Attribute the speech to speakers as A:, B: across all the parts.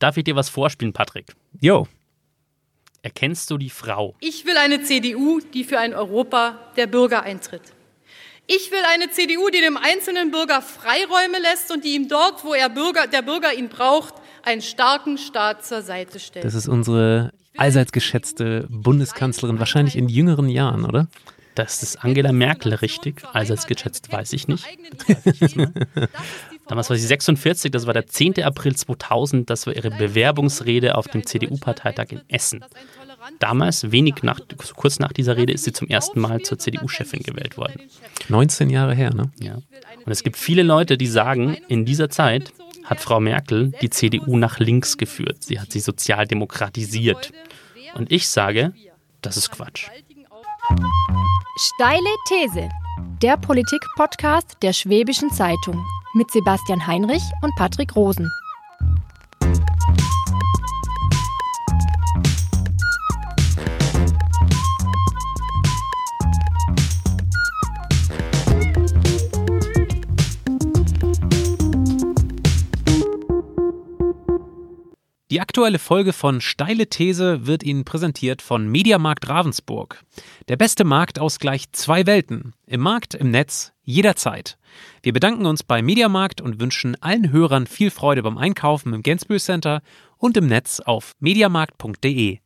A: Darf ich dir was vorspielen, Patrick?
B: Jo.
A: Erkennst du die Frau?
C: Ich will eine CDU, die für ein Europa der Bürger eintritt. Ich will eine CDU, die dem einzelnen Bürger Freiräume lässt und die ihm dort, wo er Bürger, der Bürger ihn braucht, einen starken Staat zur Seite stellt.
B: Das ist unsere allseits geschätzte Bundeskanzlerin, wahrscheinlich in jüngeren Jahren, oder?
A: Das ist Angela Merkel richtig. Allseits geschätzt weiß ich nicht. Damals war sie 46, das war der 10. April 2000, das war ihre Bewerbungsrede auf dem CDU-Parteitag in Essen. Damals, wenig nach, kurz nach dieser Rede, ist sie zum ersten Mal zur CDU-Chefin gewählt worden.
B: 19 Jahre her, ne?
A: Ja. Und es gibt viele Leute, die sagen, in dieser Zeit hat Frau Merkel die CDU nach links geführt. Sie hat sie sozialdemokratisiert. Und ich sage, das ist Quatsch.
D: Steile These. Der Politik-Podcast der Schwäbischen Zeitung mit Sebastian Heinrich und Patrick Rosen.
B: Die aktuelle Folge von Steile These wird Ihnen präsentiert von Mediamarkt Ravensburg. Der beste Markt aus gleich zwei Welten. Im Markt, im Netz, jederzeit. Wir bedanken uns bei Mediamarkt und wünschen allen Hörern viel Freude beim Einkaufen im Gainsborough Center und im Netz auf mediamarkt.de.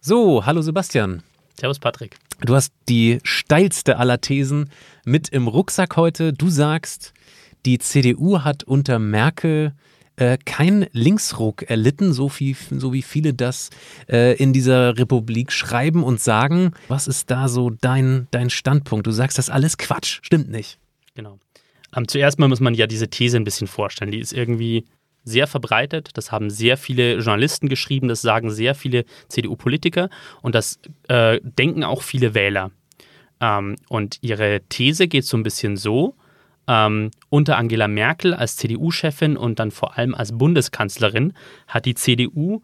B: So, hallo Sebastian.
A: Servus Patrick.
B: Du hast die steilste aller Thesen mit im Rucksack heute. Du sagst, die CDU hat unter Merkel äh, kein Linksruck erlitten, so, viel, so wie viele das äh, in dieser Republik schreiben und sagen. Was ist da so dein, dein Standpunkt? Du sagst, das ist alles Quatsch, stimmt nicht.
A: Genau. Ähm, zuerst mal muss man ja diese These ein bisschen vorstellen. Die ist irgendwie sehr verbreitet. Das haben sehr viele Journalisten geschrieben, das sagen sehr viele CDU-Politiker und das äh, denken auch viele Wähler. Ähm, und ihre These geht so ein bisschen so, ähm, unter Angela Merkel als CDU-Chefin und dann vor allem als Bundeskanzlerin hat die CDU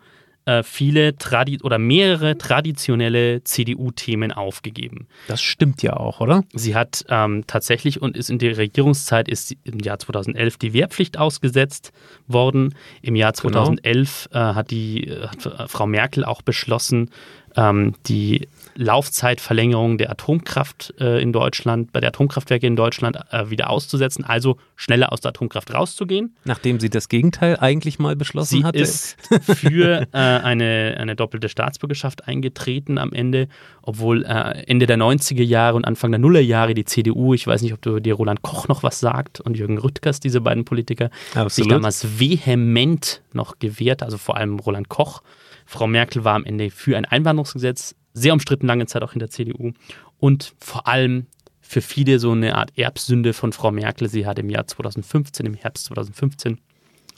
A: äh, viele Tradi oder mehrere traditionelle CDU-Themen aufgegeben.
B: Das stimmt ja auch, oder?
A: Sie hat ähm, tatsächlich und ist in der Regierungszeit ist im Jahr 2011 die Wehrpflicht ausgesetzt worden. Im Jahr 2011 genau. äh, hat die äh, Frau Merkel auch beschlossen, ähm, die Laufzeitverlängerung der Atomkraft äh, in Deutschland, bei der Atomkraftwerke in Deutschland äh, wieder auszusetzen, also schneller aus der Atomkraft rauszugehen.
B: Nachdem sie das Gegenteil eigentlich mal beschlossen
A: sie
B: hatte.
A: Sie ist für äh, eine, eine doppelte Staatsbürgerschaft eingetreten am Ende, obwohl äh, Ende der 90er Jahre und Anfang der Nullerjahre die CDU, ich weiß nicht, ob du dir Roland Koch noch was sagt und Jürgen Rüttgers, diese beiden Politiker,
B: Absolut.
A: sich damals vehement noch gewehrt, also vor allem Roland Koch. Frau Merkel war am Ende für ein Einwanderungsgesetz, sehr umstritten lange Zeit auch in der CDU und vor allem für viele so eine Art Erbsünde von Frau Merkel. Sie hat im Jahr 2015, im Herbst 2015,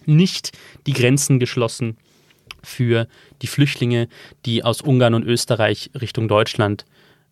A: nicht die Grenzen geschlossen für die Flüchtlinge, die aus Ungarn und Österreich Richtung Deutschland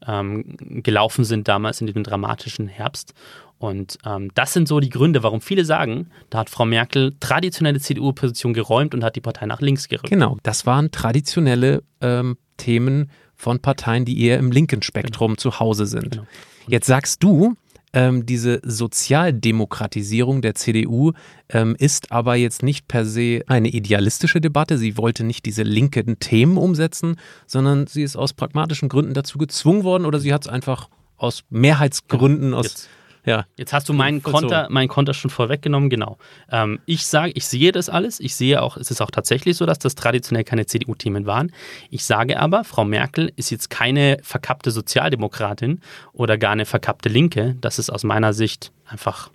A: ähm, gelaufen sind damals in diesem dramatischen Herbst. Und ähm, das sind so die Gründe, warum viele sagen, da hat Frau Merkel traditionelle CDU-Position geräumt und hat die Partei nach links gerückt.
B: Genau, das waren traditionelle ähm, Themen von Parteien, die eher im linken Spektrum genau. zu Hause sind. Genau. Jetzt sagst du, ähm, diese Sozialdemokratisierung der CDU ähm, ist aber jetzt nicht per se eine idealistische Debatte. Sie wollte nicht diese linken Themen umsetzen, sondern sie ist aus pragmatischen Gründen dazu gezwungen worden oder sie hat es einfach aus Mehrheitsgründen, aus
A: jetzt. Ja. Jetzt hast du meinen Konter, meinen Konter schon vorweggenommen, genau. Ähm, ich sage, ich sehe das alles. Ich sehe auch, es ist auch tatsächlich so, dass das traditionell keine CDU-Themen waren. Ich sage aber, Frau Merkel ist jetzt keine verkappte Sozialdemokratin oder gar eine verkappte Linke. Das ist aus meiner Sicht einfach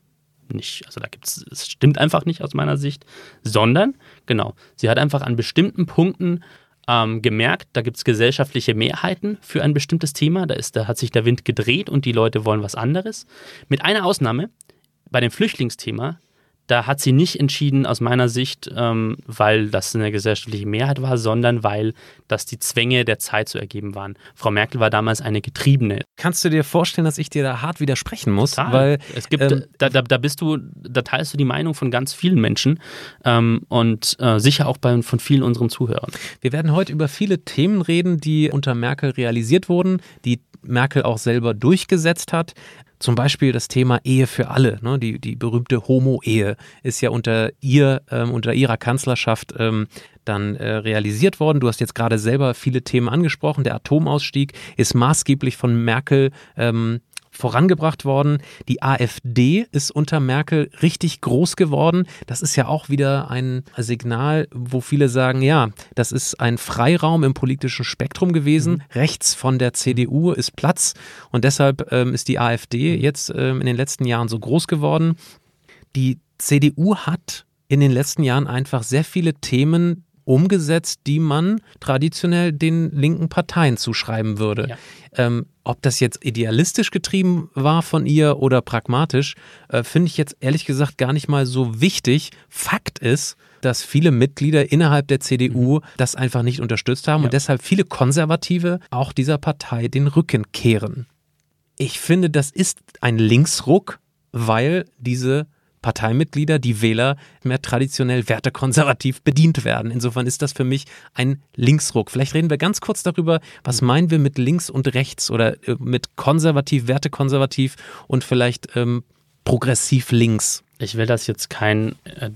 A: nicht, also da gibt es, es stimmt einfach nicht aus meiner Sicht, sondern, genau, sie hat einfach an bestimmten Punkten ähm, gemerkt, da gibt es gesellschaftliche Mehrheiten für ein bestimmtes Thema. Da, ist, da hat sich der Wind gedreht und die Leute wollen was anderes. Mit einer Ausnahme, bei dem Flüchtlingsthema, da hat sie nicht entschieden, aus meiner Sicht, ähm, weil das eine gesellschaftliche Mehrheit war, sondern weil das die Zwänge der Zeit zu ergeben waren. Frau Merkel war damals eine Getriebene.
B: Kannst du dir vorstellen, dass ich dir da hart widersprechen muss?
A: Total.
B: Weil
A: es gibt, ähm, da, da, da, bist du, da teilst du die Meinung von ganz vielen Menschen ähm, und äh, sicher auch bei, von vielen unseren Zuhörern.
B: Wir werden heute über viele Themen reden, die unter Merkel realisiert wurden, die Merkel auch selber durchgesetzt hat. Zum Beispiel das Thema Ehe für alle. Ne? Die, die berühmte Homo-Ehe ist ja unter ihr, ähm, unter ihrer Kanzlerschaft ähm, dann äh, realisiert worden. Du hast jetzt gerade selber viele Themen angesprochen. Der Atomausstieg ist maßgeblich von Merkel ähm, vorangebracht worden. Die AfD ist unter Merkel richtig groß geworden. Das ist ja auch wieder ein Signal, wo viele sagen, ja, das ist ein Freiraum im politischen Spektrum gewesen. Mhm. Rechts von der CDU ist Platz und deshalb ähm, ist die AfD jetzt ähm, in den letzten Jahren so groß geworden. Die CDU hat in den letzten Jahren einfach sehr viele Themen umgesetzt, die man traditionell den linken Parteien zuschreiben würde. Ja. Ähm, ob das jetzt idealistisch getrieben war von ihr oder pragmatisch, äh, finde ich jetzt ehrlich gesagt gar nicht mal so wichtig. Fakt ist, dass viele Mitglieder innerhalb der CDU mhm. das einfach nicht unterstützt haben ja. und deshalb viele Konservative auch dieser Partei den Rücken kehren. Ich finde, das ist ein Linksruck, weil diese Parteimitglieder, die Wähler, mehr traditionell wertekonservativ bedient werden. Insofern ist das für mich ein Linksruck. Vielleicht reden wir ganz kurz darüber, was meinen wir mit links und rechts oder äh, mit konservativ, wertekonservativ und vielleicht ähm, progressiv links.
A: Ich will das jetzt kein äh,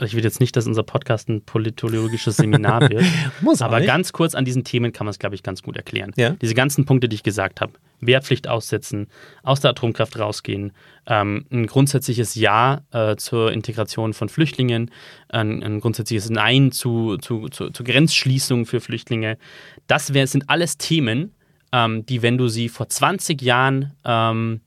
A: ich will jetzt nicht, dass unser Podcast ein politologisches Seminar wird. Muss aber nicht. ganz kurz an diesen Themen kann man es, glaube ich, ganz gut erklären. Ja? Diese ganzen Punkte, die ich gesagt habe. Wehrpflicht aussetzen, aus der Atomkraft rausgehen, ähm, ein grundsätzliches Ja äh, zur Integration von Flüchtlingen, ein, ein grundsätzliches Nein zu, zu, zu, zu, Grenzschließung für Flüchtlinge. Das wär, sind alles Themen, ähm, die, wenn du sie vor 20 Jahren ähm,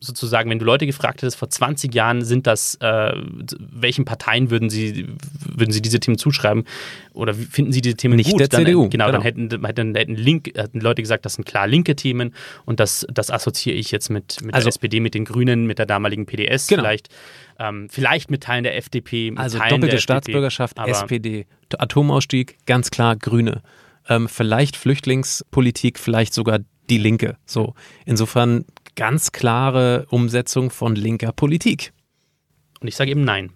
A: sozusagen, wenn du Leute gefragt hättest, vor 20 Jahren sind das, äh, welchen Parteien würden sie, würden sie diese Themen zuschreiben oder finden sie diese Themen
B: nicht
A: gut?
B: der
A: dann,
B: CDU.
A: Genau, genau, dann hätten, hätten, hätten, Link, hätten Leute gesagt, das sind klar linke Themen und das, das assoziiere ich jetzt mit, mit also, der SPD, mit den Grünen, mit der damaligen PDS genau. vielleicht. Ähm, vielleicht mit Teilen der FDP.
B: also
A: Teilen
B: doppelte Staatsbürgerschaft, SPD, Atomausstieg, ganz klar Grüne. Ähm, vielleicht Flüchtlingspolitik, vielleicht sogar die Linke. So, insofern ganz klare Umsetzung von linker Politik.
A: Und ich sage eben nein.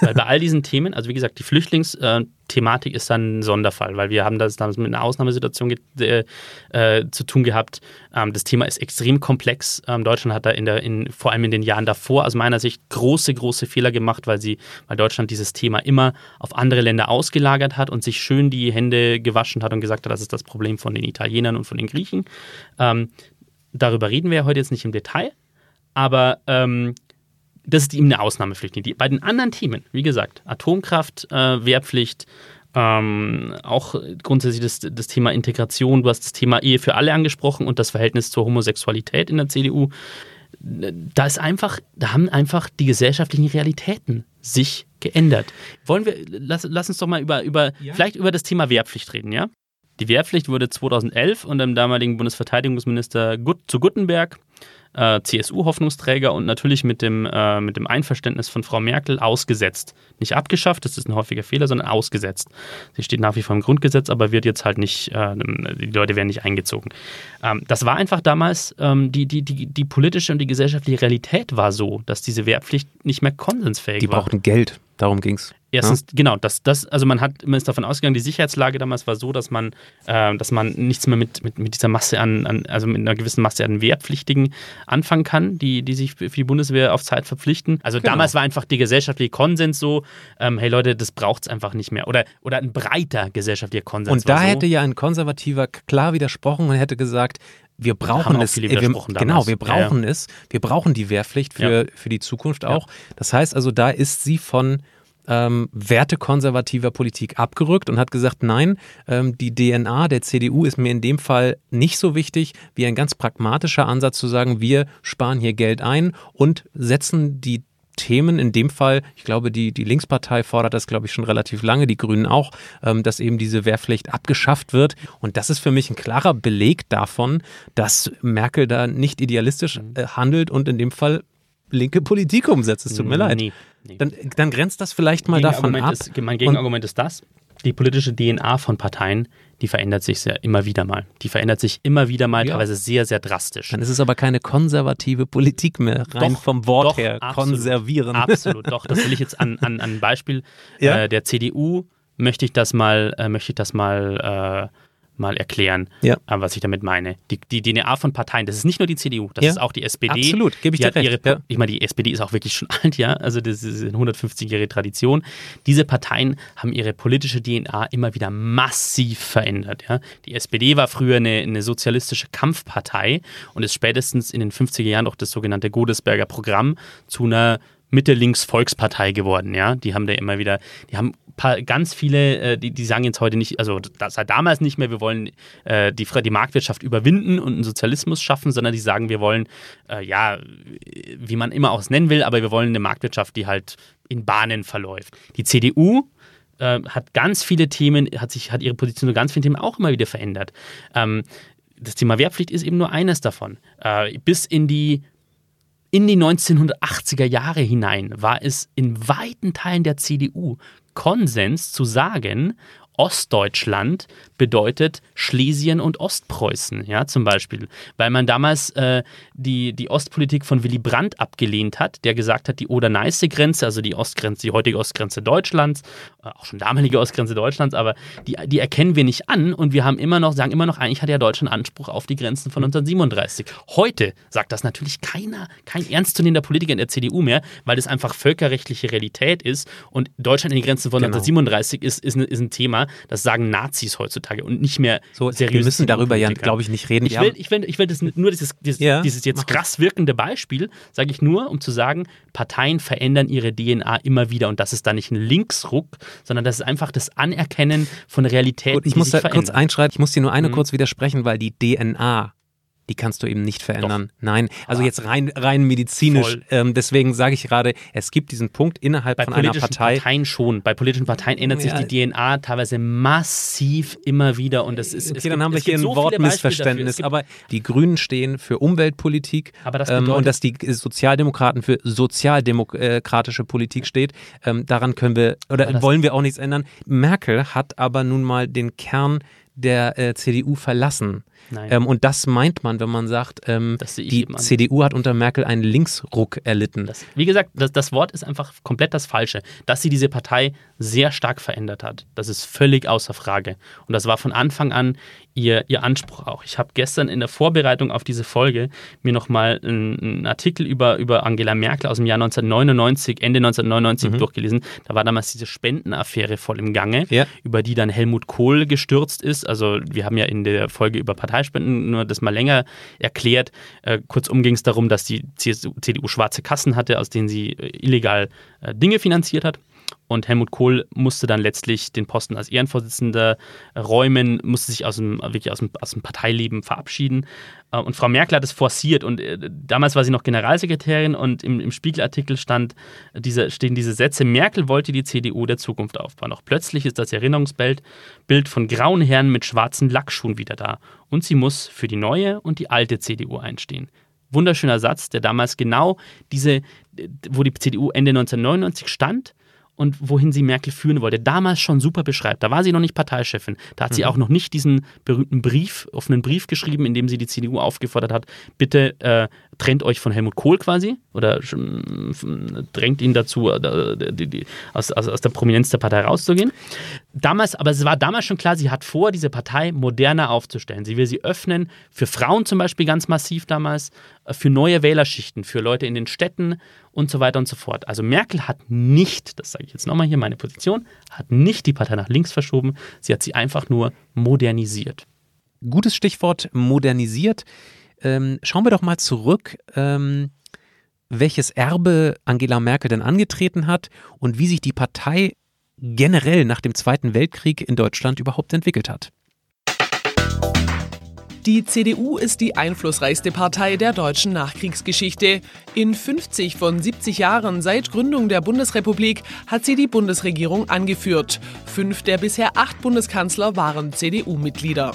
A: Weil bei all diesen Themen, also wie gesagt, die Flüchtlingsthematik ist dann ein Sonderfall, weil wir haben das damals mit einer Ausnahmesituation äh, äh, zu tun gehabt. Ähm, das Thema ist extrem komplex. Ähm, Deutschland hat da in der, in, vor allem in den Jahren davor aus meiner Sicht große, große Fehler gemacht, weil sie, weil Deutschland dieses Thema immer auf andere Länder ausgelagert hat und sich schön die Hände gewaschen hat und gesagt hat, das ist das Problem von den Italienern und von den Griechen. Ähm, darüber reden wir ja heute jetzt nicht im Detail, aber ähm, das ist eben eine Ausnahmeflüchtling. bei den anderen Themen, wie gesagt, Atomkraft, äh, Wehrpflicht, ähm, auch grundsätzlich das, das Thema Integration, du hast das Thema Ehe für alle angesprochen und das Verhältnis zur Homosexualität in der CDU. Da ist einfach, da haben einfach die gesellschaftlichen Realitäten sich geändert. Wollen wir, lass, lass uns doch mal über, über ja. vielleicht über das Thema Wehrpflicht reden, ja? Die Wehrpflicht wurde 2011 unter dem damaligen Bundesverteidigungsminister Gut, zu Guttenberg, äh, CSU-Hoffnungsträger und natürlich mit dem, äh, mit dem Einverständnis von Frau Merkel ausgesetzt. Nicht abgeschafft, das ist ein häufiger Fehler, sondern ausgesetzt. Sie steht nach wie vor im Grundgesetz, aber wird jetzt halt nicht, äh, die Leute werden nicht eingezogen. Ähm, das war einfach damals, ähm, die, die, die, die politische und die gesellschaftliche Realität war so, dass diese Wehrpflicht nicht mehr konsensfähig
B: die
A: war.
B: Die brauchten Geld. Darum ging es.
A: Erstens, ja? genau, das, das, also man hat, man ist davon ausgegangen, die Sicherheitslage damals war so, dass man, äh, dass man nichts mehr mit, mit, mit dieser Masse an, an, also mit einer gewissen Masse an Wehrpflichtigen anfangen kann, die, die sich für die Bundeswehr auf Zeit verpflichten. Also genau. damals war einfach der gesellschaftliche Konsens so, ähm, hey Leute, das braucht es einfach nicht mehr. Oder, oder ein breiter gesellschaftlicher Konsens.
B: Und da so. hätte ja ein Konservativer klar widersprochen und hätte gesagt, wir brauchen es. Wir, genau, wir brauchen ja, ja. es. Wir brauchen die Wehrpflicht für, ja. für die Zukunft auch. Das heißt also, da ist sie von ähm, wertekonservativer Politik abgerückt und hat gesagt, nein, ähm, die DNA der CDU ist mir in dem Fall nicht so wichtig wie ein ganz pragmatischer Ansatz zu sagen, wir sparen hier Geld ein und setzen die Themen. In dem Fall, ich glaube, die, die Linkspartei fordert das, glaube ich, schon relativ lange, die Grünen auch, ähm, dass eben diese Wehrpflicht abgeschafft wird. Und das ist für mich ein klarer Beleg davon, dass Merkel da nicht idealistisch mhm. äh, handelt und in dem Fall linke Politik umsetzt. Es tut mir leid. Nee, nee. Dann, dann grenzt das vielleicht mal davon ab.
A: Ist, mein Gegenargument ist das. Die politische DNA von Parteien die verändert sich sehr immer wieder mal. Die verändert sich immer wieder mal, ja. teilweise sehr, sehr drastisch.
B: Dann ist es aber keine konservative Politik mehr, rein doch, vom Wort doch, her. Absolut, konservieren.
A: Absolut, doch. Das will ich jetzt an, an, an ein Beispiel ja? äh, der CDU möchte ich das mal, äh, möchte ich das mal äh, mal erklären,
B: ja.
A: Äh, was ich damit meine. Die, die, DNA von Parteien, das ist nicht nur die CDU, das
B: ja.
A: ist auch die SPD.
B: Absolut, gebe ich dir recht.
A: Ihre,
B: ja.
A: Ich meine, die SPD ist auch wirklich schon alt, ja, also das ist eine 150-jährige Tradition. Diese Parteien haben ihre politische DNA immer wieder massiv verändert. Ja. Die SPD war früher eine, eine sozialistische Kampfpartei und ist spätestens in den 50er Jahren auch das sogenannte Godesberger Programm zu einer Mitte-Links-Volkspartei geworden, ja. Die haben da immer wieder, die haben paar, ganz viele, äh, die, die sagen jetzt heute nicht, also das seit damals nicht mehr, wir wollen äh, die, die Marktwirtschaft überwinden und einen Sozialismus schaffen, sondern die sagen, wir wollen, äh, ja, wie man immer auch es nennen will, aber wir wollen eine Marktwirtschaft, die halt in Bahnen verläuft. Die CDU äh, hat ganz viele Themen, hat sich, hat ihre Position zu ganz vielen Themen auch immer wieder verändert. Ähm, das Thema Wehrpflicht ist eben nur eines davon. Äh, bis in die in die 1980er Jahre hinein war es in weiten Teilen der CDU Konsens zu sagen, Ostdeutschland bedeutet Schlesien und Ostpreußen, ja, zum Beispiel. Weil man damals äh, die, die Ostpolitik von Willy Brandt abgelehnt hat, der gesagt hat, die Oder-Neiße-Grenze, also die Ostgrenze, die heutige Ostgrenze Deutschlands, äh, auch schon damalige Ostgrenze Deutschlands, aber die, die erkennen wir nicht an und wir haben immer noch, sagen immer noch, eigentlich hat ja Deutschland Anspruch auf die Grenzen von 1937. Heute sagt das natürlich keiner, kein ernstzunehmender Politiker in der CDU mehr, weil das einfach völkerrechtliche Realität ist und Deutschland in die Grenzen von genau. 1937 ist, ist, ist ein Thema, das sagen Nazis heutzutage und nicht mehr
B: so seriös. Wir müssen darüber ja, glaube ich, nicht reden.
A: Ich will, ich will, ich will das nur dieses, dieses, ja, dieses jetzt krass wirkende Beispiel, sage ich nur, um zu sagen, Parteien verändern ihre DNA immer wieder und das ist da nicht ein Linksruck, sondern das ist einfach das Anerkennen von Realität.
B: Gut, ich muss da verändern. kurz einschreiten, ich muss dir nur eine mhm. kurz widersprechen, weil die DNA die kannst du eben nicht verändern. Doch. Nein, also jetzt rein, rein medizinisch. Ähm, deswegen sage ich gerade, es gibt diesen Punkt innerhalb
A: bei
B: von einer Partei.
A: Bei politischen Parteien schon. Bei politischen Parteien ändert sich ja. die DNA teilweise massiv immer wieder und das ist.
B: Okay, dann gibt, haben wir hier ein so Wortmissverständnis. Aber die Grünen stehen für Umweltpolitik das ähm, und dass die Sozialdemokraten für sozialdemokratische Politik steht. Ähm, daran können wir oder wollen wir auch nichts ändern. Merkel hat aber nun mal den Kern der äh, CDU verlassen. Ähm, und das meint man, wenn man sagt, ähm, die CDU hat unter Merkel einen Linksruck erlitten.
A: Das, wie gesagt, das, das, Wort ist einfach komplett das Falsche. Dass sie diese Partei sehr stark verändert hat, das ist völlig außer Frage. Und das war von Anfang an ihr, ihr Anspruch auch. Ich habe gestern in der Vorbereitung auf diese Folge mir nochmal einen, einen Artikel über, über Angela Merkel aus dem Jahr 1999, Ende 1999 mhm. durchgelesen. Da war damals diese Spendenaffäre voll im Gange,
B: ja.
A: über die dann Helmut Kohl gestürzt ist. Also wir haben ja in der Folge über Parteispenden nur das mal länger erklärt. Äh, kurzum ging es darum, dass die CDU schwarze Kassen hatte, aus denen sie äh, illegal äh, Dinge finanziert hat. Und Helmut Kohl musste dann letztlich den Posten als Ehrenvorsitzender räumen, musste sich aus dem, wirklich aus dem, aus dem Parteileben verabschieden. Äh, und Frau Merkel hat es forciert. Und äh, damals war sie noch Generalsekretärin und im, im Spiegelartikel stand diese, stehen diese Sätze: Merkel wollte die CDU der Zukunft aufbauen. Doch plötzlich ist das Erinnerungsbild Bild von grauen Herren mit schwarzen Lackschuhen wieder da. Und sie muss für die neue und die alte CDU einstehen wunderschöner Satz, der damals genau diese, wo die CDU Ende 1999 stand und wohin sie Merkel führen wollte, damals schon super beschreibt. Da war sie noch nicht Parteichefin. Da hat mhm. sie auch noch nicht diesen berühmten Brief, offenen Brief geschrieben, in dem sie die CDU aufgefordert hat, bitte äh, trennt euch von Helmut Kohl quasi oder drängt ihn dazu, äh, aus der Prominenz der Partei rauszugehen. Damals, aber es war damals schon klar, sie hat vor, diese Partei moderner aufzustellen. Sie will sie öffnen, für Frauen zum Beispiel ganz massiv damals, äh, für neue Wählerschichten, für Leute in den Städten und so weiter und so fort. Also Merkel hat nicht, das sage ich jetzt nochmal hier, meine Position, hat nicht die Partei nach links verschoben, sie hat sie einfach nur modernisiert.
B: Gutes Stichwort modernisiert. Ähm, schauen wir doch mal zurück, ähm, welches Erbe Angela Merkel denn angetreten hat und wie sich die Partei generell nach dem Zweiten Weltkrieg in Deutschland überhaupt entwickelt hat.
E: Die CDU ist die einflussreichste Partei der deutschen Nachkriegsgeschichte. In 50 von 70 Jahren seit Gründung der Bundesrepublik hat sie die Bundesregierung angeführt. Fünf der bisher acht Bundeskanzler waren CDU-Mitglieder.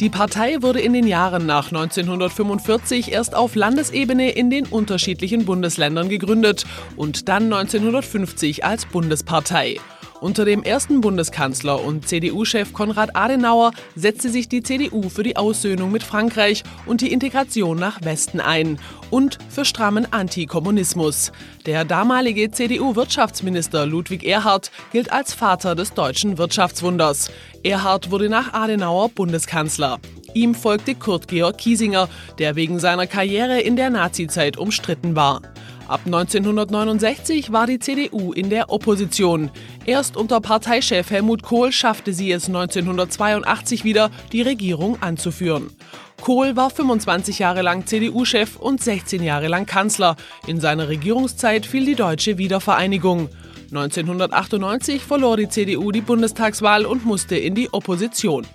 E: Die Partei wurde in den Jahren nach 1945 erst auf Landesebene in den unterschiedlichen Bundesländern gegründet und dann 1950 als Bundespartei. Unter dem ersten Bundeskanzler und CDU-Chef Konrad Adenauer setzte sich die CDU für die Aussöhnung mit Frankreich und die Integration nach Westen ein und für strammen Antikommunismus. Der damalige CDU-Wirtschaftsminister Ludwig Erhard gilt als Vater des deutschen Wirtschaftswunders. Erhard wurde nach Adenauer Bundeskanzler. Ihm folgte Kurt Georg Kiesinger, der wegen seiner Karriere in der Nazizeit umstritten war. Ab 1969 war die CDU in der Opposition. Erst unter Parteichef Helmut Kohl schaffte sie es 1982 wieder, die Regierung anzuführen. Kohl war 25 Jahre lang CDU-Chef und 16 Jahre lang Kanzler. In seiner Regierungszeit fiel die deutsche Wiedervereinigung. 1998 verlor die CDU die Bundestagswahl und musste in die Opposition.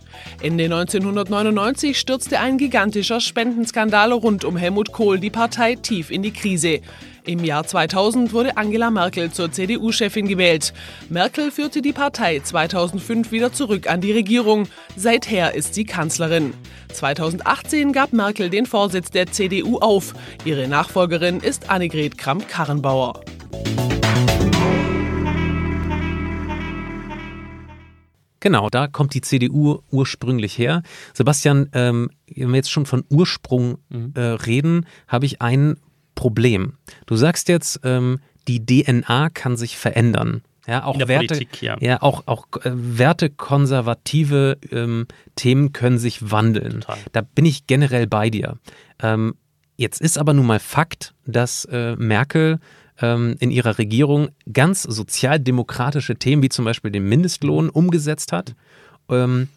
E: Ende 1999 stürzte ein gigantischer Spendenskandal rund um Helmut Kohl die Partei tief in die Krise. Im Jahr 2000 wurde Angela Merkel zur CDU-Chefin gewählt. Merkel führte die Partei 2005 wieder zurück an die Regierung. Seither ist sie Kanzlerin. 2018 gab Merkel den Vorsitz der CDU auf. Ihre Nachfolgerin ist Annegret Kramp-Karrenbauer.
B: Genau, da kommt die CDU ursprünglich her. Sebastian, ähm, wenn wir jetzt schon von Ursprung mhm. äh, reden, habe ich ein Problem. Du sagst jetzt, ähm, die DNA kann sich verändern. Ja, auch Werte, Politik, ja. ja. auch, auch äh, wertekonservative ähm, Themen können sich wandeln. Total. Da bin ich generell bei dir. Ähm, jetzt ist aber nun mal Fakt, dass äh, Merkel ähm, in ihrer Regierung ganz sozialdemokratische Themen wie zum Beispiel den Mindestlohn umgesetzt hat. Ähm,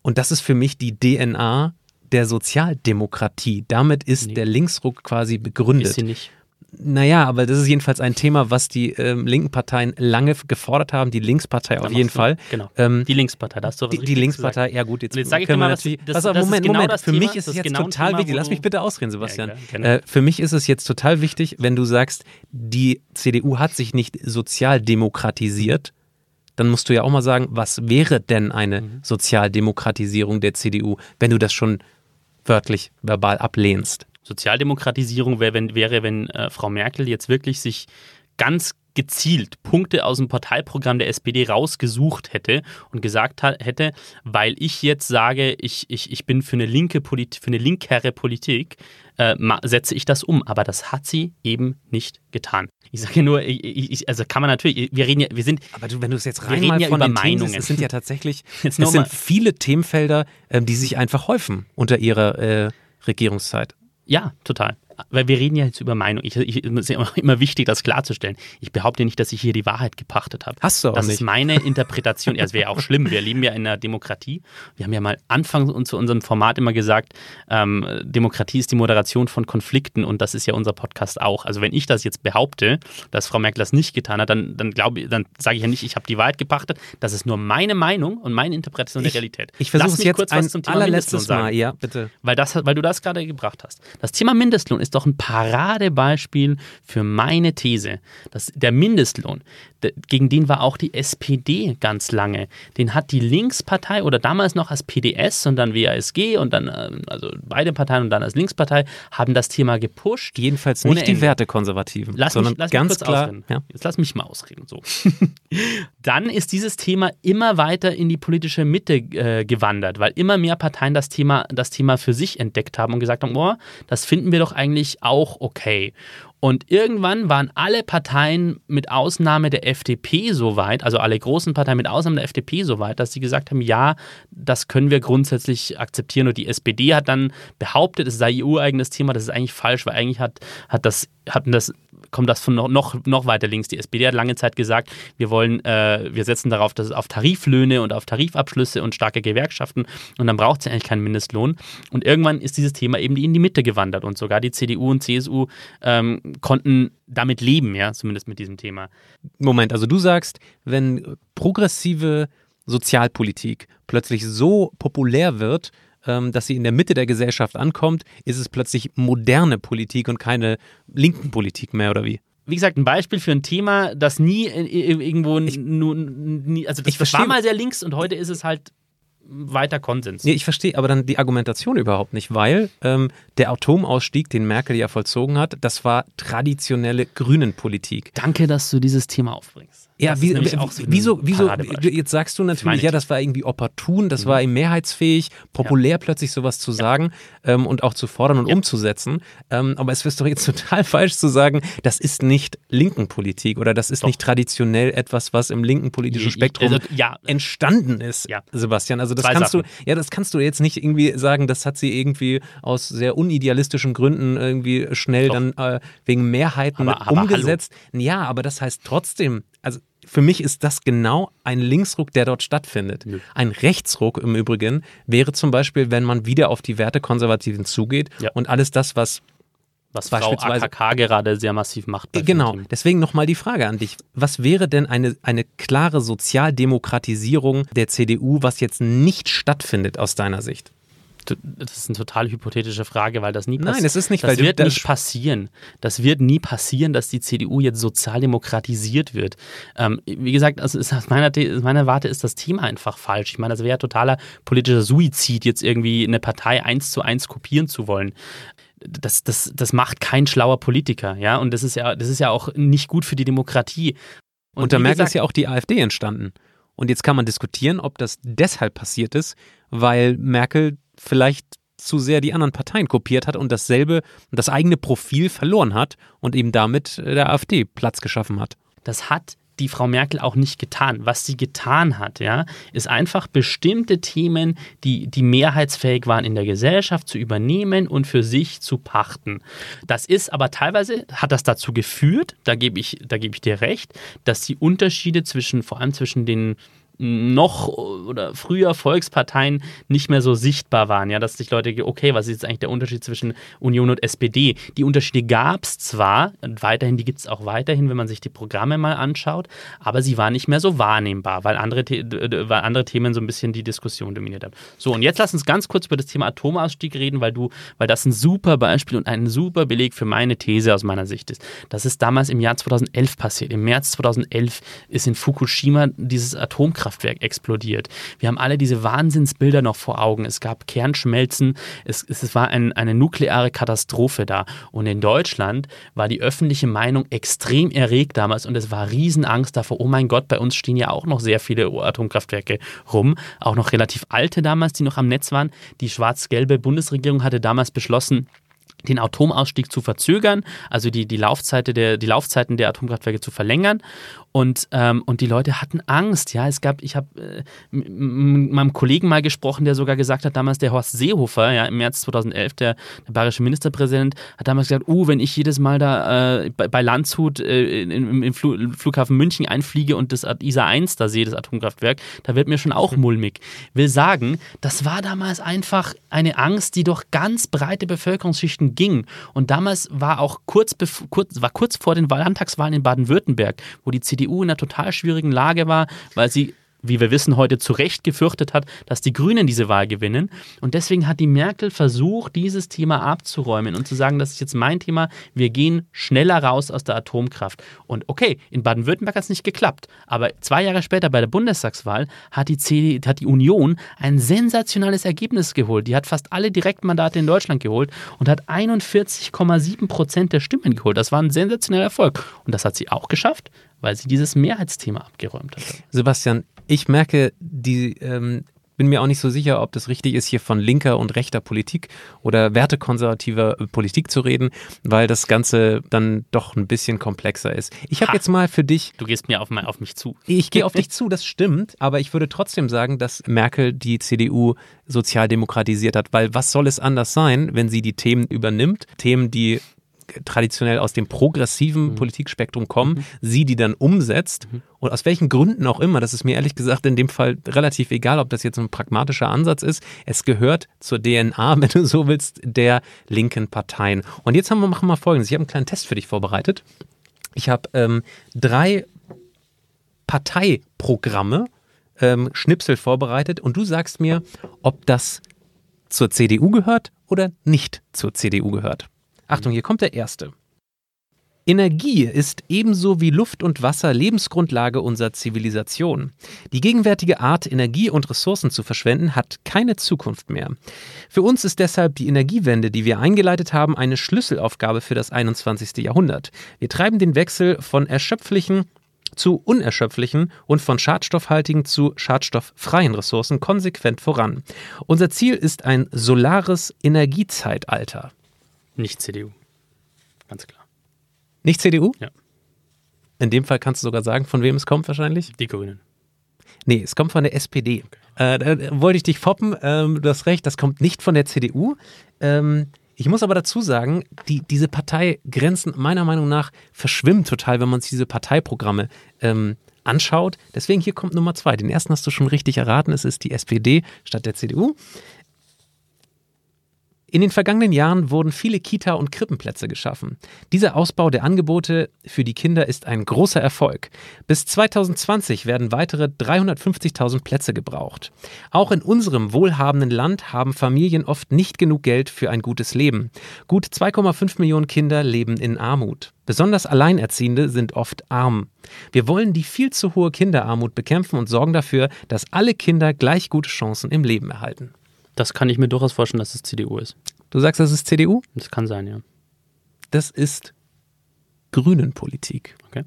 B: und das ist für mich die DNA der Sozialdemokratie. Damit ist nee. der Linksruck quasi begründet. Ist sie nicht. Naja, aber das ist jedenfalls ein Thema, was die ähm, linken Parteien lange gefordert haben. Die Linkspartei auf jeden Fall.
A: Genau. Ähm, die Linkspartei, da hast du was
B: Die, die Linkspartei, ja gut, jetzt, jetzt sage ich dir mal, was, das, das, das Moment, genau Moment. Für Thema, mich ist es jetzt genau total Thema, wichtig. Lass mich bitte ausreden, Sebastian. Ja, äh, für mich ist es jetzt total wichtig, wenn du sagst, die CDU hat sich nicht sozialdemokratisiert, dann musst du ja auch mal sagen, was wäre denn eine mhm. Sozialdemokratisierung der CDU, wenn du das schon wörtlich verbal ablehnst?
A: Sozialdemokratisierung wäre, wenn, wäre, wenn äh, Frau Merkel jetzt wirklich sich ganz gezielt Punkte aus dem Parteiprogramm der SPD rausgesucht hätte und gesagt hätte, weil ich jetzt sage, ich, ich, ich bin für eine linke Politik, für eine linkere Politik, äh, setze ich das um. Aber das hat sie eben nicht getan. Ich sage nur, ich, ich, also kann man natürlich, wir reden ja, wir sind.
B: Aber du, wenn du es jetzt rein mal ja von über Meinungen. Themen, es sind ja tatsächlich, es sind viele Themenfelder, äh, die sich einfach häufen unter ihrer äh, Regierungszeit.
A: Ja, total weil wir reden ja jetzt über Meinung. Ich, ich, es ist ja immer wichtig, das klarzustellen. Ich behaupte nicht, dass ich hier die Wahrheit gepachtet habe.
B: Hast du auch
A: Das
B: nicht.
A: ist meine Interpretation. ja, es wäre auch schlimm. Wir leben ja in einer Demokratie. Wir haben ja mal Anfang zu unserem Format immer gesagt, ähm, Demokratie ist die Moderation von Konflikten und das ist ja unser Podcast auch. Also wenn ich das jetzt behaupte, dass Frau Merkel das nicht getan hat, dann, dann glaube dann sage ich ja nicht, ich habe die Wahrheit gepachtet. Das ist nur meine Meinung und meine Interpretation
B: ich,
A: der Realität.
B: Ich versuche jetzt kurz ein was zum Thema allerletztes Mal, ja, bitte.
A: Weil, das, weil du das gerade gebracht hast. Das Thema Mindestlohn ist doch ein Parade Paradebeispiel für meine These, dass der Mindestlohn, gegen den war auch die SPD ganz lange. Den hat die Linkspartei oder damals noch als PDS und dann WASG und dann, ähm, also beide Parteien und dann als Linkspartei, haben das Thema gepusht.
B: Jedenfalls nicht die Wertekonservativen,
A: lass sondern mich, lass ganz mich klar. Ja. Jetzt lass mich mal ausreden. So. dann ist dieses Thema immer weiter in die politische Mitte äh, gewandert, weil immer mehr Parteien das Thema, das Thema für sich entdeckt haben und gesagt haben, oh, das finden wir doch eigentlich auch okay. Und irgendwann waren alle Parteien mit Ausnahme der FDP so weit, also alle großen Parteien mit Ausnahme der FDP so weit, dass sie gesagt haben, ja, das können wir grundsätzlich akzeptieren. Und die SPD hat dann behauptet, es sei ihr ureigenes Thema. Das ist eigentlich falsch, weil eigentlich hat, hat das, hatten das kommt das von noch, noch, noch weiter links. Die SPD hat lange Zeit gesagt, wir wollen, äh, wir setzen darauf, dass es auf Tariflöhne und auf Tarifabschlüsse und starke Gewerkschaften und dann braucht es ja eigentlich keinen Mindestlohn. Und irgendwann ist dieses Thema eben in die Mitte gewandert und sogar die CDU und CSU ähm, konnten damit leben, ja, zumindest mit diesem Thema.
B: Moment, also du sagst, wenn progressive Sozialpolitik plötzlich so populär wird, dass sie in der Mitte der Gesellschaft ankommt, ist es plötzlich moderne Politik und keine linken Politik mehr, oder wie?
A: wie gesagt, ein Beispiel für ein Thema, das nie irgendwo ich, nie, also das, ich das war mal sehr links und heute ist es halt weiter Konsens.
B: Nee, ich verstehe aber dann die Argumentation überhaupt nicht, weil ähm, der Atomausstieg, den Merkel ja vollzogen hat, das war traditionelle Grünenpolitik.
A: Danke, dass du dieses Thema aufbringst.
B: Ja, wie, so wieso, wieso, jetzt sagst du natürlich, ja, das war irgendwie opportun, das mhm. war ihm mehrheitsfähig, populär ja. plötzlich sowas zu sagen ähm, und auch zu fordern und ja. umzusetzen. Ähm, aber es ist doch jetzt total falsch zu sagen, das ist nicht linken Politik oder das ist doch. nicht traditionell etwas, was im linken politischen Spektrum also, ja. entstanden ist, Sebastian. Also das Zwei kannst Sachen. du, ja, das kannst du jetzt nicht irgendwie sagen, das hat sie irgendwie aus sehr unidealistischen Gründen irgendwie schnell doch. dann äh, wegen Mehrheiten aber, aber umgesetzt. Hallo. Ja, aber das heißt trotzdem, also für mich ist das genau ein Linksruck, der dort stattfindet. Ja. Ein Rechtsruck im Übrigen wäre zum Beispiel, wenn man wieder auf die Werte Konservativen zugeht ja. und alles das, was
A: was Frau AKK gerade sehr massiv macht.
B: Genau, deswegen nochmal die Frage an dich. Was wäre denn eine, eine klare Sozialdemokratisierung der CDU, was jetzt nicht stattfindet aus deiner Sicht?
A: Das ist eine total hypothetische Frage, weil das nie passiert.
B: Nein, es ist nicht,
A: das wird nicht passieren. Das wird nie passieren, dass die CDU jetzt sozialdemokratisiert wird. Ähm, wie gesagt, also aus, meiner, aus meiner Warte ist das Thema einfach falsch. Ich meine, das wäre totaler politischer Suizid, jetzt irgendwie eine Partei eins zu eins kopieren zu wollen das, das, das macht kein schlauer Politiker, ja. Und das ist ja, das ist ja auch nicht gut für die Demokratie.
B: Und Unter Merkel ist ja auch die AfD entstanden. Und jetzt kann man diskutieren, ob das deshalb passiert ist, weil Merkel vielleicht zu sehr die anderen Parteien kopiert hat und dasselbe, das eigene Profil verloren hat und eben damit äh, der AfD Platz geschaffen hat.
A: Das hat die Frau Merkel auch nicht getan. Was sie getan hat, ja, ist einfach bestimmte Themen, die, die mehrheitsfähig waren in der Gesellschaft, zu übernehmen und für sich zu pachten. Das ist aber teilweise, hat das dazu geführt, da gebe ich, da gebe ich dir recht, dass die Unterschiede zwischen, vor allem zwischen den noch oder früher Volksparteien nicht mehr so sichtbar waren. Ja, dass sich Leute, okay, was ist jetzt eigentlich der Unterschied zwischen Union und SPD? Die Unterschiede gab es zwar, weiterhin, die gibt es auch weiterhin, wenn man sich die Programme mal anschaut, aber sie waren nicht mehr so wahrnehmbar, weil andere, weil andere Themen so ein bisschen die Diskussion dominiert haben. So, und jetzt lass uns ganz kurz über das Thema Atomausstieg reden, weil du, weil das ein super Beispiel und ein super Beleg für meine These aus meiner Sicht ist. Das ist damals im Jahr 2011 passiert. Im März 2011 ist in Fukushima dieses Atomkraftwerk Atomkraftwerk explodiert. Wir haben alle diese Wahnsinnsbilder noch vor Augen. Es gab Kernschmelzen, es, es war ein, eine nukleare Katastrophe da. Und in Deutschland war die öffentliche Meinung extrem erregt damals und es war Riesenangst davor, oh mein Gott, bei uns stehen ja auch noch sehr viele Atomkraftwerke rum, auch noch relativ alte damals, die noch am Netz waren. Die schwarz-gelbe Bundesregierung hatte damals beschlossen, den Atomausstieg zu verzögern, also die, die, Laufzeit der, die Laufzeiten der Atomkraftwerke zu verlängern. Und, ähm, und die Leute hatten Angst. Ja, es gab, ich habe äh, mit meinem Kollegen mal gesprochen, der sogar gesagt hat, damals der Horst Seehofer, ja, im März 2011, der, der bayerische Ministerpräsident, hat damals gesagt, oh, wenn ich jedes Mal da äh, bei, bei, Landshut äh, im, im Fl Flughafen München einfliege und das ISA 1 da sehe, das Atomkraftwerk, da wird mir schon auch mulmig. Will sagen, das war damals einfach eine Angst, die durch ganz breite Bevölkerungsschichten ging. Und damals war auch kurz, kurz, war kurz vor den Landtagswahlen in Baden-Württemberg, wo die CDU in einer total schwierigen Lage war, weil sie wie wir wissen, heute zu Recht gefürchtet hat, dass die Grünen diese Wahl gewinnen. Und deswegen hat die Merkel versucht, dieses Thema abzuräumen und zu sagen, das ist jetzt mein Thema, wir gehen schneller raus aus der Atomkraft. Und okay, in Baden-Württemberg hat es nicht geklappt. Aber zwei Jahre später bei der Bundestagswahl hat die, CD, hat die Union ein sensationales Ergebnis geholt. Die hat fast alle Direktmandate in Deutschland geholt und hat 41,7 Prozent der Stimmen geholt. Das war ein sensationeller Erfolg. Und das hat sie auch geschafft, weil sie dieses Mehrheitsthema abgeräumt hat.
B: Sebastian, ich merke, die ähm, bin mir auch nicht so sicher, ob das richtig ist, hier von linker und rechter Politik oder wertekonservativer Politik zu reden, weil das Ganze dann doch ein bisschen komplexer ist. Ich habe jetzt mal für dich.
A: Du gehst mir auf, auf mich zu.
B: Ich gehe auf dich zu, das stimmt, aber ich würde trotzdem sagen, dass Merkel die CDU sozialdemokratisiert hat, weil was soll es anders sein, wenn sie die Themen übernimmt? Themen, die traditionell aus dem progressiven mhm. Politikspektrum kommen, mhm. sie die dann umsetzt mhm. und aus welchen Gründen auch immer, das ist mir ehrlich gesagt in dem Fall relativ egal, ob das jetzt ein pragmatischer Ansatz ist, es gehört zur DNA, wenn du so willst, der linken Parteien. Und jetzt haben wir, machen wir folgendes, ich habe einen kleinen Test für dich vorbereitet. Ich habe ähm, drei Parteiprogramme, ähm, Schnipsel vorbereitet und du sagst mir, ob das zur CDU gehört oder nicht zur CDU gehört. Achtung, hier kommt der erste. Energie ist ebenso wie Luft und Wasser Lebensgrundlage unserer Zivilisation. Die gegenwärtige Art, Energie und Ressourcen zu verschwenden, hat keine Zukunft mehr. Für uns ist deshalb die Energiewende, die wir eingeleitet haben, eine Schlüsselaufgabe für das 21. Jahrhundert. Wir treiben den Wechsel von erschöpflichen zu unerschöpflichen und von schadstoffhaltigen zu schadstofffreien Ressourcen konsequent voran. Unser Ziel ist ein solares Energiezeitalter.
A: Nicht CDU. Ganz klar.
B: Nicht CDU?
A: Ja.
B: In dem Fall kannst du sogar sagen, von wem es kommt wahrscheinlich?
A: Die Grünen.
B: Nee, es kommt von der SPD. Okay. Äh, da wollte ich dich foppen. Ähm, du hast recht, das kommt nicht von der CDU. Ähm, ich muss aber dazu sagen, die, diese Parteigrenzen meiner Meinung nach verschwimmen total, wenn man sich diese Parteiprogramme ähm, anschaut. Deswegen hier kommt Nummer zwei. Den ersten hast du schon richtig erraten. Es ist die SPD statt der CDU. In den vergangenen Jahren wurden viele Kita- und Krippenplätze geschaffen. Dieser Ausbau der Angebote für die Kinder ist ein großer Erfolg. Bis 2020 werden weitere 350.000 Plätze gebraucht. Auch in unserem wohlhabenden Land haben Familien oft nicht genug Geld für ein gutes Leben. Gut 2,5 Millionen Kinder leben in Armut. Besonders Alleinerziehende sind oft arm. Wir wollen die viel zu hohe Kinderarmut bekämpfen und sorgen dafür, dass alle Kinder gleich gute Chancen im Leben erhalten.
A: Das kann ich mir durchaus vorstellen, dass es CDU ist.
B: Du sagst, das ist CDU?
A: Das kann sein, ja.
B: Das ist Grünenpolitik.
A: Okay.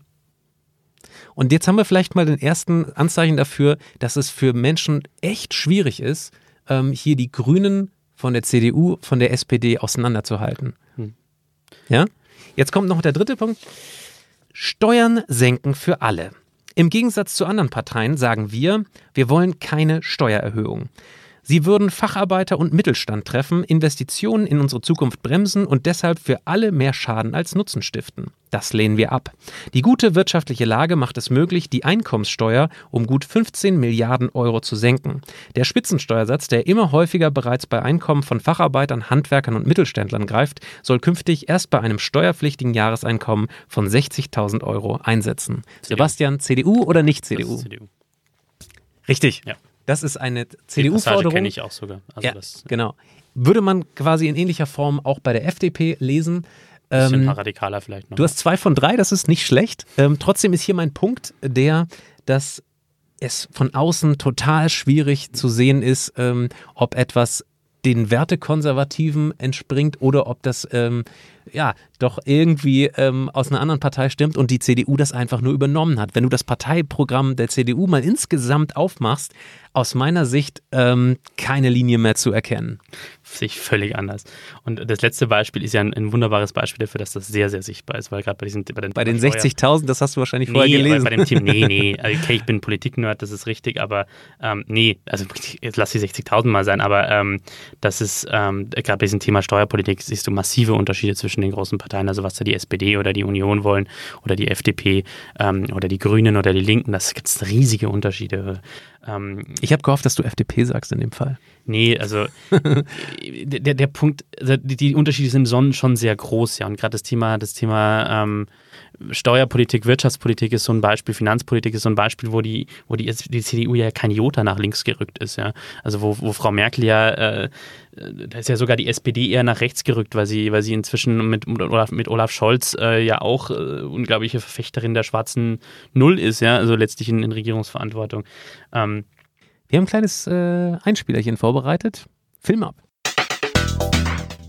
B: Und jetzt haben wir vielleicht mal den ersten Anzeichen dafür, dass es für Menschen echt schwierig ist, ähm, hier die Grünen von der CDU, von der SPD auseinanderzuhalten. Hm. Ja? Jetzt kommt noch der dritte Punkt. Steuern senken für alle. Im Gegensatz zu anderen Parteien sagen wir, wir wollen keine Steuererhöhung. Sie würden Facharbeiter und Mittelstand treffen, Investitionen in unsere Zukunft bremsen und deshalb für alle mehr Schaden als Nutzen stiften. Das lehnen wir ab. Die gute wirtschaftliche Lage macht es möglich, die Einkommenssteuer um gut 15 Milliarden Euro zu senken. Der Spitzensteuersatz, der immer häufiger bereits bei Einkommen von Facharbeitern, Handwerkern und Mittelständlern greift, soll künftig erst bei einem steuerpflichtigen Jahreseinkommen von 60.000 Euro einsetzen. CDU. Sebastian, CDU oder nicht CDU?
A: CDU.
B: Richtig.
A: Ja.
B: Das ist eine CDU-Forderung.
A: kenne ich auch sogar.
B: Also ja, das, genau. Würde man quasi in ähnlicher Form auch bei der FDP lesen.
A: Bisschen ähm, radikaler vielleicht noch.
B: Du hast zwei von drei, das ist nicht schlecht. Ähm, trotzdem ist hier mein Punkt der, dass es von außen total schwierig zu sehen ist, ähm, ob etwas den Wertekonservativen entspringt oder ob das ähm, ja doch irgendwie ähm, aus einer anderen Partei stimmt und die CDU das einfach nur übernommen hat. Wenn du das Parteiprogramm der CDU mal insgesamt aufmachst, aus meiner Sicht ähm, keine Linie mehr zu erkennen.
A: Sich völlig anders. Und das letzte Beispiel ist ja ein, ein, wunderbares Beispiel dafür, dass das sehr, sehr sichtbar ist, weil gerade bei diesen
B: bei den, bei den 60.000, das hast du wahrscheinlich vorher nee, gelesen.
A: Bei, bei dem Team, nee, nee. Also, okay, ich bin Politik-Nerd, das ist richtig, aber ähm, nee, also jetzt lass die 60.000 mal sein, aber ähm, das ist ähm, gerade bei diesem Thema Steuerpolitik siehst du massive Unterschiede zwischen den großen Parteien, also was da die SPD oder die Union wollen oder die FDP ähm, oder die Grünen oder die Linken, das gibt es riesige Unterschiede.
B: Ähm, ich habe gehofft, dass du FDP sagst in dem Fall.
A: Nee, also der, der Punkt, also die, die, Unterschiede sind schon sehr groß, ja. Und gerade das Thema, das Thema ähm, Steuerpolitik, Wirtschaftspolitik ist so ein Beispiel, Finanzpolitik ist so ein Beispiel, wo die, wo die, die CDU ja kein Jota nach links gerückt ist, ja. Also wo, wo Frau Merkel ja, äh, da ist ja sogar die SPD eher nach rechts gerückt, weil sie, weil sie inzwischen mit, mit, Olaf, mit Olaf Scholz äh, ja auch äh, unglaubliche Verfechterin der schwarzen Null ist, ja, also letztlich in, in Regierungsverantwortung. Ähm,
B: wir haben ein kleines äh, Einspielerchen vorbereitet. Film ab.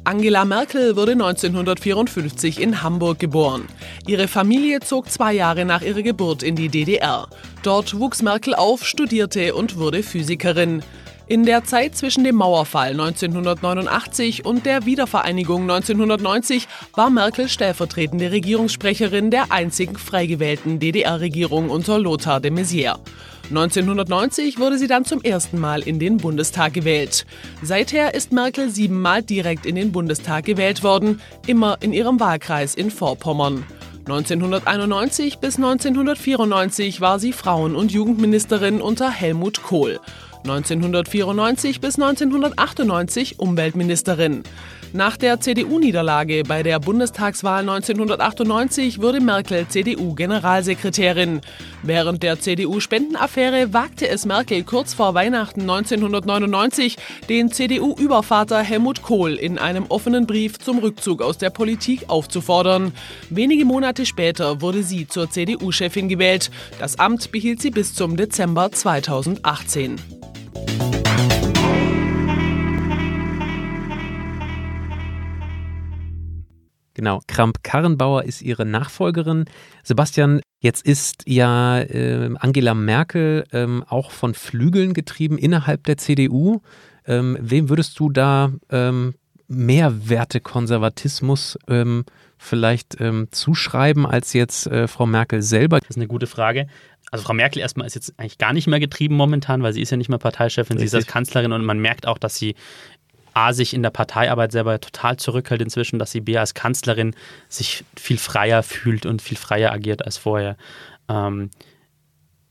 E: Angela Merkel wurde 1954 in Hamburg geboren. Ihre Familie zog zwei Jahre nach ihrer Geburt in die DDR. Dort wuchs Merkel auf, studierte und wurde Physikerin. In der Zeit zwischen dem Mauerfall 1989 und der Wiedervereinigung 1990 war Merkel stellvertretende Regierungssprecherin der einzigen frei gewählten DDR-Regierung unter Lothar de Maizière. 1990 wurde sie dann zum ersten Mal in den Bundestag gewählt. Seither ist Merkel siebenmal direkt in den Bundestag gewählt worden, immer in ihrem Wahlkreis in Vorpommern. 1991 bis 1994 war sie Frauen- und Jugendministerin unter Helmut Kohl. 1994 bis 1998 Umweltministerin. Nach der CDU-Niederlage bei der Bundestagswahl 1998 wurde Merkel CDU-Generalsekretärin. Während der CDU-Spendenaffäre wagte es Merkel kurz vor Weihnachten 1999, den CDU-Übervater Helmut Kohl in einem offenen Brief zum Rückzug aus der Politik aufzufordern. Wenige Monate später wurde sie zur CDU-Chefin gewählt. Das Amt behielt sie bis zum Dezember 2018.
B: Genau, Kramp-Karrenbauer ist ihre Nachfolgerin. Sebastian, Jetzt ist ja äh, Angela Merkel ähm, auch von Flügeln getrieben innerhalb der CDU. Ähm, wem würdest du da ähm, Mehrwertekonservatismus ähm, vielleicht ähm, zuschreiben als jetzt äh, Frau Merkel selber?
A: Das ist eine gute Frage. Also Frau Merkel erstmal ist jetzt eigentlich gar nicht mehr getrieben momentan, weil sie ist ja nicht mehr Parteichefin, Richtig. sie ist als Kanzlerin und man merkt auch, dass sie A, sich in der Parteiarbeit selber total zurückhält inzwischen, dass sie B, als Kanzlerin sich viel freier fühlt und viel freier agiert als vorher. Ähm,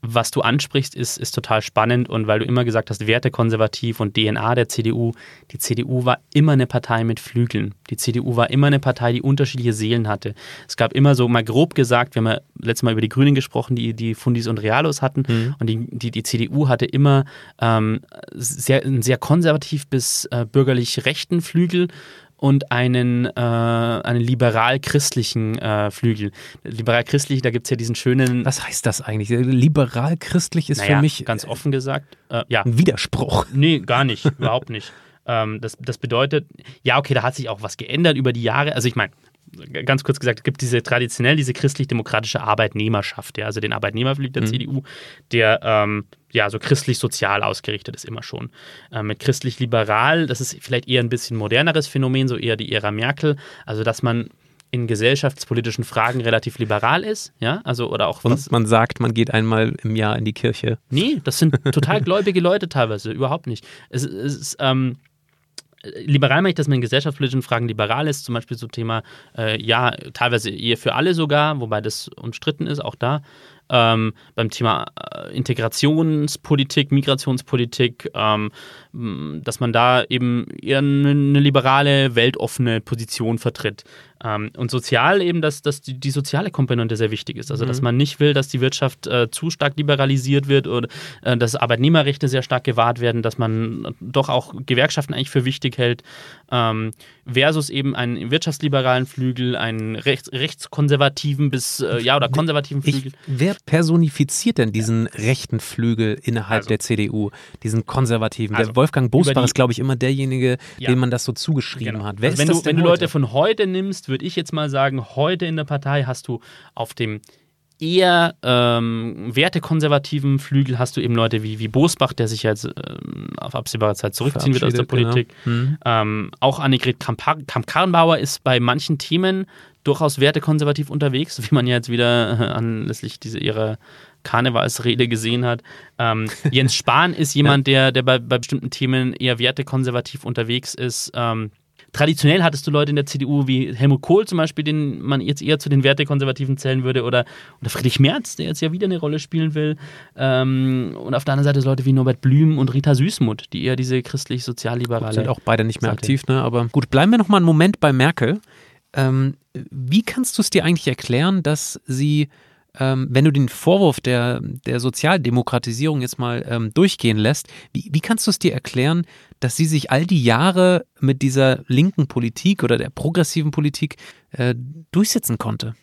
A: was du ansprichst, ist, ist total spannend und weil du immer gesagt hast, Werte konservativ und DNA der CDU, die CDU war immer eine Partei mit Flügeln. Die CDU war immer eine Partei, die unterschiedliche Seelen hatte. Es gab immer so, mal grob gesagt, wir haben ja letztes Mal über die Grünen gesprochen, die, die Fundis und Realos hatten mhm. und die, die, die CDU hatte immer ähm, sehr, einen sehr konservativ bis äh, bürgerlich rechten Flügel und einen, äh, einen liberal-christlichen äh, Flügel. Liberal-christlich, da gibt es ja diesen schönen.
B: Was heißt das eigentlich? Liberal-christlich ist naja, für mich.
A: Ganz offen gesagt. Äh, ja.
B: Ein Widerspruch.
A: Nee, gar nicht. überhaupt nicht. Ähm, das, das bedeutet, ja, okay, da hat sich auch was geändert über die Jahre. Also ich meine, ganz kurz gesagt, es gibt diese traditionell diese christlich-demokratische Arbeitnehmerschaft, ja, also den Arbeitnehmerflügel der mhm. CDU, der ähm, ja so christlich-sozial ausgerichtet ist immer schon. Ähm, mit christlich-liberal, das ist vielleicht eher ein bisschen moderneres Phänomen, so eher die Ära Merkel, also dass man in gesellschaftspolitischen Fragen relativ liberal ist, ja, also oder auch
B: Und man sagt, man geht einmal im Jahr in die Kirche.
A: Nee, das sind total gläubige Leute teilweise, überhaupt nicht. Es, es ist ähm, liberal meine ich, dass man in gesellschaftspolitischen Fragen liberal ist, zum Beispiel zum Thema, äh, ja, teilweise Ehe für alle sogar, wobei das umstritten ist, auch da. Ähm, beim Thema äh, Integrationspolitik, Migrationspolitik, ähm, dass man da eben eher eine, liberale, weltoffene Position vertritt. Ähm, und sozial eben, dass, dass die, die, soziale Komponente sehr wichtig ist. Also, mhm. dass man nicht will, dass die Wirtschaft äh, zu stark liberalisiert wird oder äh, dass Arbeitnehmerrechte sehr stark gewahrt werden, dass man doch auch Gewerkschaften eigentlich für wichtig hält, ähm, versus eben einen wirtschaftsliberalen Flügel, einen rechts, rechtskonservativen bis, äh, ja, oder konservativen Flügel. Ich,
B: wer personifiziert denn diesen rechten Flügel innerhalb also, der CDU, diesen konservativen? Also, Wolfgang Bosbach ist, glaube ich, immer derjenige, ja. dem man das so zugeschrieben genau. hat.
A: Wer also, wenn du, wenn du Leute von heute nimmst, würde ich jetzt mal sagen, heute in der Partei hast du auf dem eher ähm, wertekonservativen Flügel hast du eben Leute wie, wie Bosbach, der sich jetzt ähm, auf absehbare Zeit zurückziehen wird aus der Politik. Genau. Mhm. Ähm, auch Annegret Kamp-Karrenbauer ist bei manchen Themen durchaus wertekonservativ unterwegs, wie man ja jetzt wieder äh, anlässlich dieser ihrer Karnevalsrede gesehen hat. Ähm, Jens Spahn ist jemand, der, der bei, bei bestimmten Themen eher wertekonservativ unterwegs ist. Ähm, Traditionell hattest du Leute in der CDU wie Helmut Kohl zum Beispiel, den man jetzt eher zu den Wertekonservativen zählen würde, oder, oder Friedrich Merz, der jetzt ja wieder eine Rolle spielen will. Ähm, und auf der anderen Seite Leute wie Norbert Blüm und Rita Süßmuth, die eher diese christlich-sozialliberale.
B: Sind auch beide nicht mehr Seite. aktiv, ne? Aber gut, bleiben wir noch mal einen Moment bei Merkel. Ähm, wie kannst du es dir eigentlich erklären, dass sie ähm, wenn du den Vorwurf der, der Sozialdemokratisierung jetzt mal ähm, durchgehen lässt, wie, wie kannst du es dir erklären, dass sie sich all die Jahre mit dieser linken Politik oder der progressiven Politik äh, durchsetzen konnte?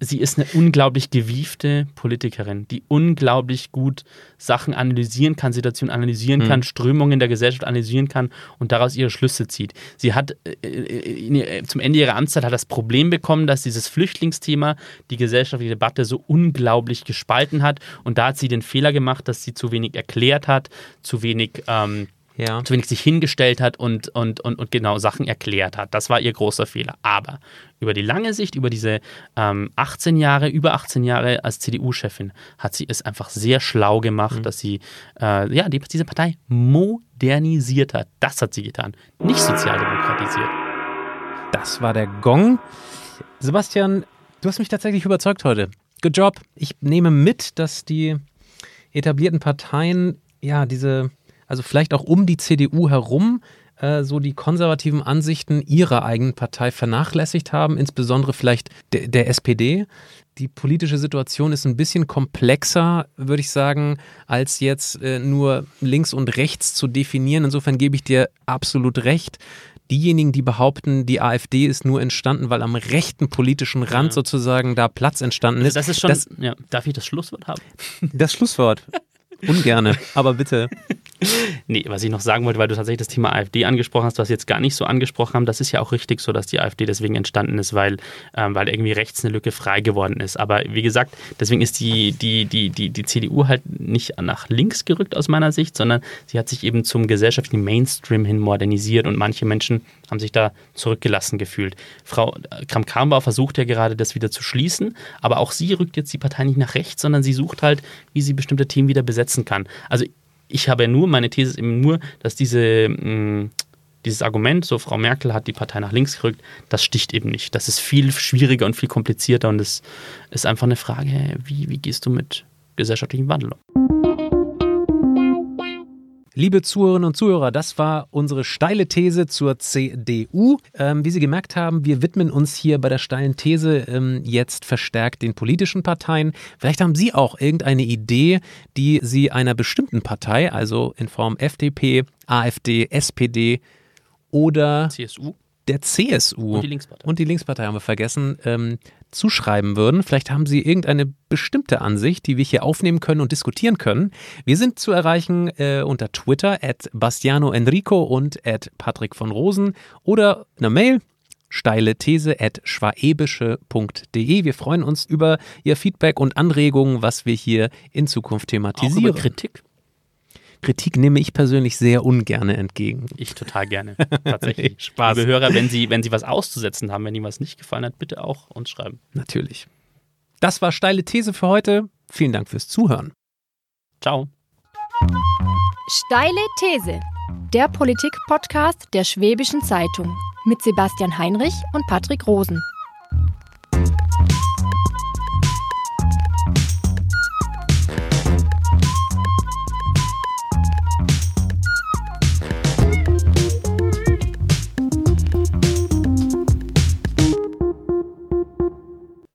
A: Sie ist eine unglaublich gewiefte Politikerin, die unglaublich gut Sachen analysieren kann, Situationen analysieren mhm. kann, Strömungen der Gesellschaft analysieren kann und daraus ihre Schlüsse zieht. Sie hat äh, äh zum Ende ihrer Amtszeit hat das Problem bekommen, dass dieses Flüchtlingsthema die gesellschaftliche Debatte so unglaublich gespalten hat und da hat sie den Fehler gemacht, dass sie zu wenig erklärt hat, zu wenig ähm, ja. zu wenig sich hingestellt hat und, und, und, und genau Sachen erklärt hat. Das war ihr großer Fehler. Aber über die lange Sicht, über diese ähm, 18 Jahre, über 18 Jahre als CDU-Chefin, hat sie es einfach sehr schlau gemacht, mhm. dass sie äh, ja, die, diese Partei modernisiert hat. Das hat sie getan, nicht sozialdemokratisiert.
B: Das war der Gong. Sebastian, du hast mich tatsächlich überzeugt heute. Good job. Ich nehme mit, dass die etablierten Parteien ja diese also vielleicht auch um die CDU herum, äh, so die konservativen Ansichten ihrer eigenen Partei vernachlässigt haben, insbesondere vielleicht de der SPD. Die politische Situation ist ein bisschen komplexer, würde ich sagen, als jetzt äh, nur links und rechts zu definieren. Insofern gebe ich dir absolut recht diejenigen, die behaupten, die AfD ist nur entstanden, weil am rechten politischen Rand ja. sozusagen da Platz entstanden ist.
A: Also das ist schon. Das, ja. Darf ich das Schlusswort haben?
B: Das Schlusswort. Ungerne, aber bitte.
A: Nee, was ich noch sagen wollte, weil du tatsächlich das Thema AfD angesprochen hast, was wir jetzt gar nicht so angesprochen haben, das ist ja auch richtig so, dass die AfD deswegen entstanden ist, weil, ähm, weil irgendwie rechts eine Lücke frei geworden ist. Aber wie gesagt, deswegen ist die, die, die, die, die CDU halt nicht nach links gerückt aus meiner Sicht, sondern sie hat sich eben zum gesellschaftlichen Mainstream hin modernisiert und manche Menschen haben sich da zurückgelassen gefühlt. Frau Kramp-Karrenbauer versucht ja gerade, das wieder zu schließen, aber auch sie rückt jetzt die Partei nicht nach rechts, sondern sie sucht halt, wie sie bestimmte Themen wieder besetzen kann. Also ich habe ja nur, meine These ist eben nur, dass diese, mh, mm, dieses Argument, so Frau Merkel hat die Partei nach links gerückt, das sticht eben nicht. Das ist viel schwieriger und viel komplizierter und es ist einfach eine Frage, wie, wie gehst du mit gesellschaftlichem Wandel um?
B: Liebe Zuhörerinnen und Zuhörer, das war unsere steile These zur CDU. Ähm, wie Sie gemerkt haben, wir widmen uns hier bei der steilen These ähm, jetzt verstärkt den politischen Parteien. Vielleicht haben Sie auch irgendeine Idee, die Sie einer bestimmten Partei, also in Form FDP, AfD, SPD oder
A: CSU
B: der CSU
A: und die Linkspartei,
B: und die Linkspartei haben wir vergessen, ähm, zuschreiben würden. Vielleicht haben Sie irgendeine bestimmte Ansicht, die wir hier aufnehmen können und diskutieren können. Wir sind zu erreichen äh, unter Twitter at Bastiano Enrico und at Patrick von Rosen oder eine Mail steile These at schwaebische.de. Wir freuen uns über Ihr Feedback und Anregungen, was wir hier in Zukunft thematisieren. Auch
A: über Kritik.
B: Kritik nehme ich persönlich sehr ungern entgegen.
A: Ich total gerne. Tatsächlich. Spaß. Liebe Hörer, wenn Sie, wenn Sie was auszusetzen haben, wenn Ihnen was nicht gefallen hat, bitte auch uns schreiben.
B: Natürlich. Das war steile These für heute. Vielen Dank fürs Zuhören.
A: Ciao.
D: Steile These. Der Politik-Podcast der Schwäbischen Zeitung mit Sebastian Heinrich und Patrick Rosen.